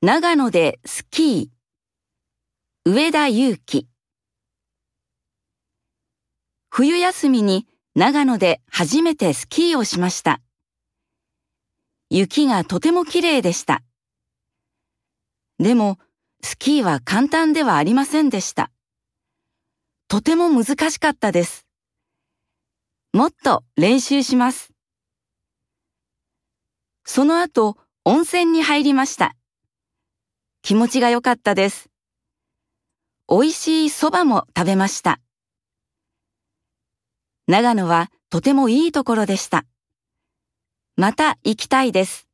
長野でスキー上田祐希冬休みに長野で初めてスキーをしました。雪がとても綺麗でした。でも、スキーは簡単ではありませんでした。とても難しかったです。もっと練習します。その後、温泉に入りました。気持ちが良かったです。美味しい蕎麦も食べました。長野はとてもいいところでした。また行きたいです。